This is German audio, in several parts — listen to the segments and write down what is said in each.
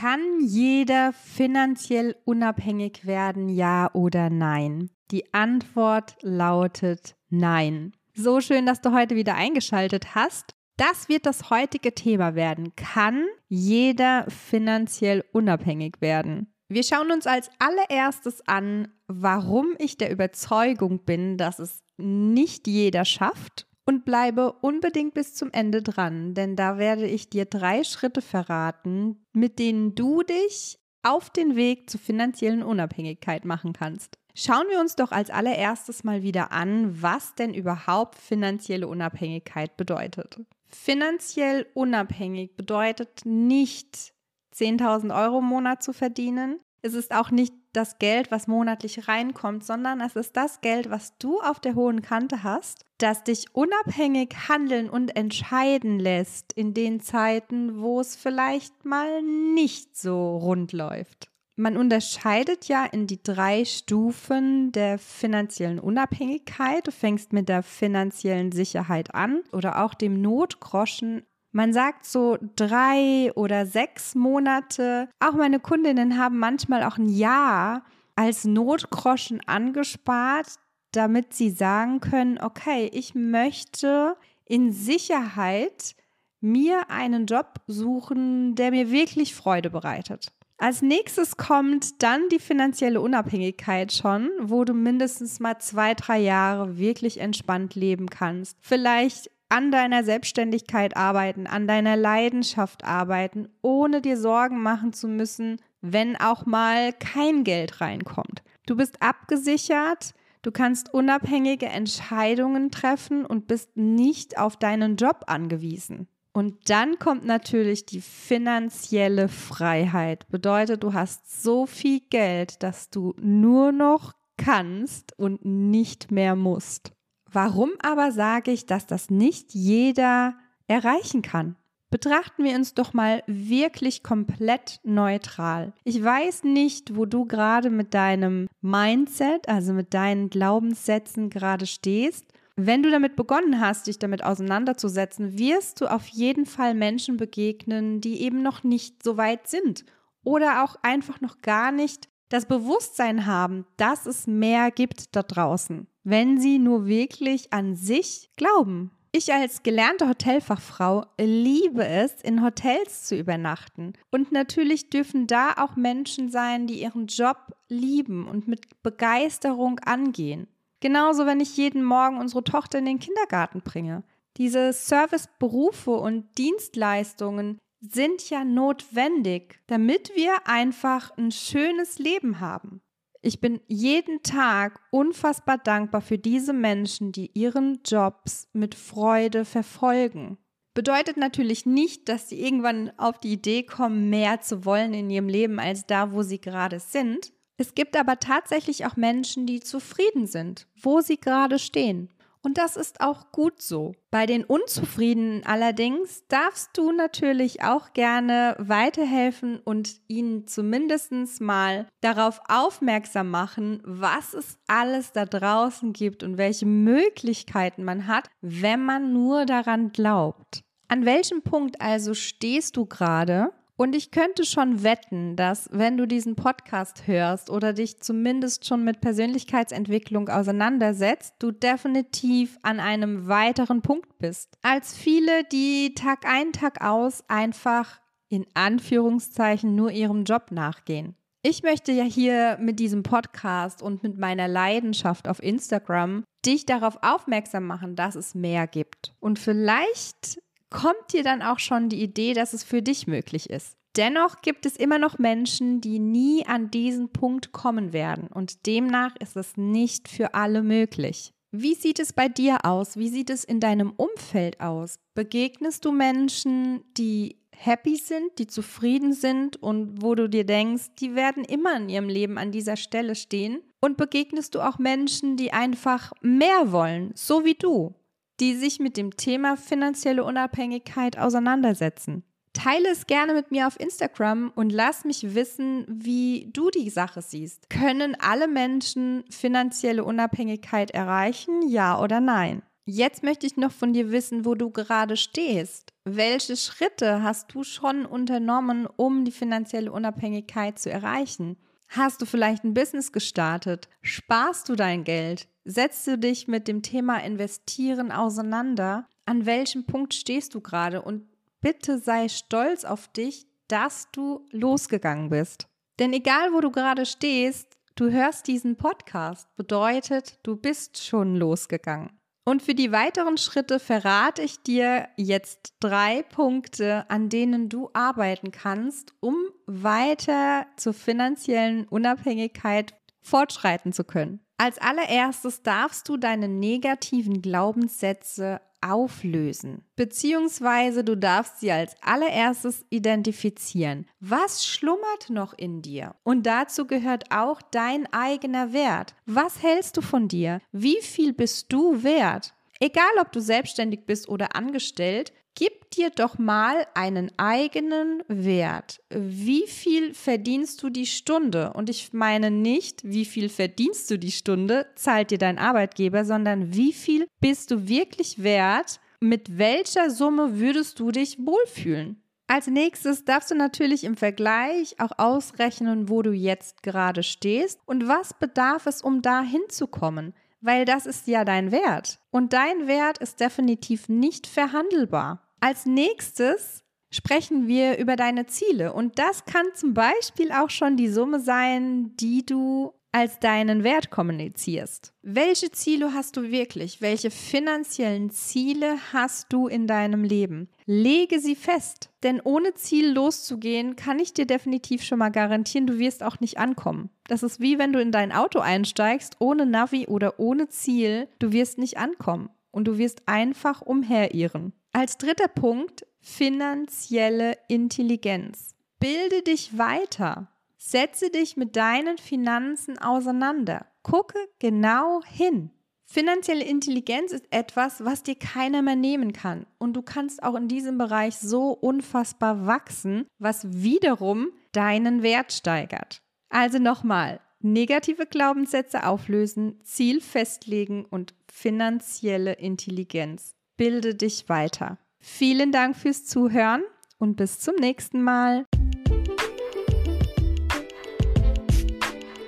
Kann jeder finanziell unabhängig werden, ja oder nein? Die Antwort lautet nein. So schön, dass du heute wieder eingeschaltet hast. Das wird das heutige Thema werden. Kann jeder finanziell unabhängig werden? Wir schauen uns als allererstes an, warum ich der Überzeugung bin, dass es nicht jeder schafft und bleibe unbedingt bis zum Ende dran, denn da werde ich dir drei Schritte verraten, mit denen du dich auf den Weg zur finanziellen Unabhängigkeit machen kannst. Schauen wir uns doch als allererstes mal wieder an, was denn überhaupt finanzielle Unabhängigkeit bedeutet. Finanziell unabhängig bedeutet nicht 10.000 Euro im Monat zu verdienen, es ist auch nicht das Geld, was monatlich reinkommt, sondern es ist das Geld, was du auf der hohen Kante hast, das dich unabhängig handeln und entscheiden lässt in den Zeiten, wo es vielleicht mal nicht so rund läuft. Man unterscheidet ja in die drei Stufen der finanziellen Unabhängigkeit. Du fängst mit der finanziellen Sicherheit an oder auch dem Notgroschen man sagt so drei oder sechs Monate. Auch meine Kundinnen haben manchmal auch ein Jahr als Notgroschen angespart, damit sie sagen können, okay, ich möchte in Sicherheit mir einen Job suchen, der mir wirklich Freude bereitet. Als nächstes kommt dann die finanzielle Unabhängigkeit schon, wo du mindestens mal zwei, drei Jahre wirklich entspannt leben kannst. Vielleicht an deiner Selbstständigkeit arbeiten, an deiner Leidenschaft arbeiten, ohne dir Sorgen machen zu müssen, wenn auch mal kein Geld reinkommt. Du bist abgesichert, du kannst unabhängige Entscheidungen treffen und bist nicht auf deinen Job angewiesen. Und dann kommt natürlich die finanzielle Freiheit. Bedeutet, du hast so viel Geld, dass du nur noch kannst und nicht mehr musst. Warum aber sage ich, dass das nicht jeder erreichen kann? Betrachten wir uns doch mal wirklich komplett neutral. Ich weiß nicht, wo du gerade mit deinem Mindset, also mit deinen Glaubenssätzen gerade stehst. Wenn du damit begonnen hast, dich damit auseinanderzusetzen, wirst du auf jeden Fall Menschen begegnen, die eben noch nicht so weit sind oder auch einfach noch gar nicht das Bewusstsein haben, dass es mehr gibt da draußen wenn sie nur wirklich an sich glauben. Ich als gelernte Hotelfachfrau liebe es, in Hotels zu übernachten. Und natürlich dürfen da auch Menschen sein, die ihren Job lieben und mit Begeisterung angehen. Genauso, wenn ich jeden Morgen unsere Tochter in den Kindergarten bringe. Diese Serviceberufe und Dienstleistungen sind ja notwendig, damit wir einfach ein schönes Leben haben. Ich bin jeden Tag unfassbar dankbar für diese Menschen, die ihren Jobs mit Freude verfolgen. Bedeutet natürlich nicht, dass sie irgendwann auf die Idee kommen, mehr zu wollen in ihrem Leben als da, wo sie gerade sind. Es gibt aber tatsächlich auch Menschen, die zufrieden sind, wo sie gerade stehen. Und das ist auch gut so. Bei den Unzufriedenen allerdings darfst du natürlich auch gerne weiterhelfen und ihnen zumindest mal darauf aufmerksam machen, was es alles da draußen gibt und welche Möglichkeiten man hat, wenn man nur daran glaubt. An welchem Punkt also stehst du gerade und ich könnte schon wetten, dass wenn du diesen Podcast hörst oder dich zumindest schon mit Persönlichkeitsentwicklung auseinandersetzt, du definitiv an einem weiteren Punkt bist. Als viele, die Tag ein, Tag aus einfach in Anführungszeichen nur ihrem Job nachgehen. Ich möchte ja hier mit diesem Podcast und mit meiner Leidenschaft auf Instagram dich darauf aufmerksam machen, dass es mehr gibt. Und vielleicht kommt dir dann auch schon die Idee, dass es für dich möglich ist. Dennoch gibt es immer noch Menschen, die nie an diesen Punkt kommen werden und demnach ist es nicht für alle möglich. Wie sieht es bei dir aus? Wie sieht es in deinem Umfeld aus? Begegnest du Menschen, die happy sind, die zufrieden sind und wo du dir denkst, die werden immer in ihrem Leben an dieser Stelle stehen? Und begegnest du auch Menschen, die einfach mehr wollen, so wie du, die sich mit dem Thema finanzielle Unabhängigkeit auseinandersetzen? Teile es gerne mit mir auf Instagram und lass mich wissen, wie du die Sache siehst. Können alle Menschen finanzielle Unabhängigkeit erreichen, ja oder nein? Jetzt möchte ich noch von dir wissen, wo du gerade stehst. Welche Schritte hast du schon unternommen, um die finanzielle Unabhängigkeit zu erreichen? Hast du vielleicht ein Business gestartet? Sparst du dein Geld? Setzt du dich mit dem Thema Investieren auseinander? An welchem Punkt stehst du gerade? Und bitte sei stolz auf dich, dass du losgegangen bist. Denn egal, wo du gerade stehst, du hörst diesen Podcast, bedeutet, du bist schon losgegangen. Und für die weiteren Schritte verrate ich dir jetzt drei Punkte, an denen du arbeiten kannst, um weiter zur finanziellen Unabhängigkeit fortschreiten zu können. Als allererstes darfst du deine negativen Glaubenssätze auflösen. Beziehungsweise du darfst sie als allererstes identifizieren. Was schlummert noch in dir? Und dazu gehört auch dein eigener Wert. Was hältst du von dir? Wie viel bist du wert? Egal, ob du selbstständig bist oder angestellt, gib dir doch mal einen eigenen Wert. Wie viel verdienst du die Stunde? Und ich meine nicht, wie viel verdienst du die Stunde, zahlt dir dein Arbeitgeber, sondern wie viel bist du wirklich wert? Mit welcher Summe würdest du dich wohlfühlen? Als nächstes darfst du natürlich im Vergleich auch ausrechnen, wo du jetzt gerade stehst und was bedarf es, um da hinzukommen weil das ist ja dein Wert. Und dein Wert ist definitiv nicht verhandelbar. Als nächstes sprechen wir über deine Ziele. Und das kann zum Beispiel auch schon die Summe sein, die du als deinen Wert kommunizierst. Welche Ziele hast du wirklich? Welche finanziellen Ziele hast du in deinem Leben? Lege sie fest, denn ohne Ziel loszugehen, kann ich dir definitiv schon mal garantieren, du wirst auch nicht ankommen. Das ist wie wenn du in dein Auto einsteigst, ohne Navi oder ohne Ziel, du wirst nicht ankommen und du wirst einfach umherirren. Als dritter Punkt finanzielle Intelligenz. Bilde dich weiter. Setze dich mit deinen Finanzen auseinander. Gucke genau hin. Finanzielle Intelligenz ist etwas, was dir keiner mehr nehmen kann. Und du kannst auch in diesem Bereich so unfassbar wachsen, was wiederum deinen Wert steigert. Also nochmal, negative Glaubenssätze auflösen, Ziel festlegen und finanzielle Intelligenz. Bilde dich weiter. Vielen Dank fürs Zuhören und bis zum nächsten Mal.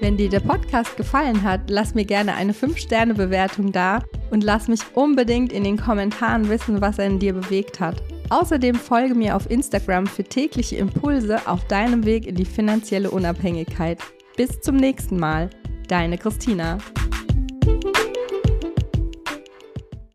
Wenn dir der Podcast gefallen hat, lass mir gerne eine 5-Sterne-Bewertung da und lass mich unbedingt in den Kommentaren wissen, was er in dir bewegt hat. Außerdem folge mir auf Instagram für tägliche Impulse auf deinem Weg in die finanzielle Unabhängigkeit. Bis zum nächsten Mal, deine Christina.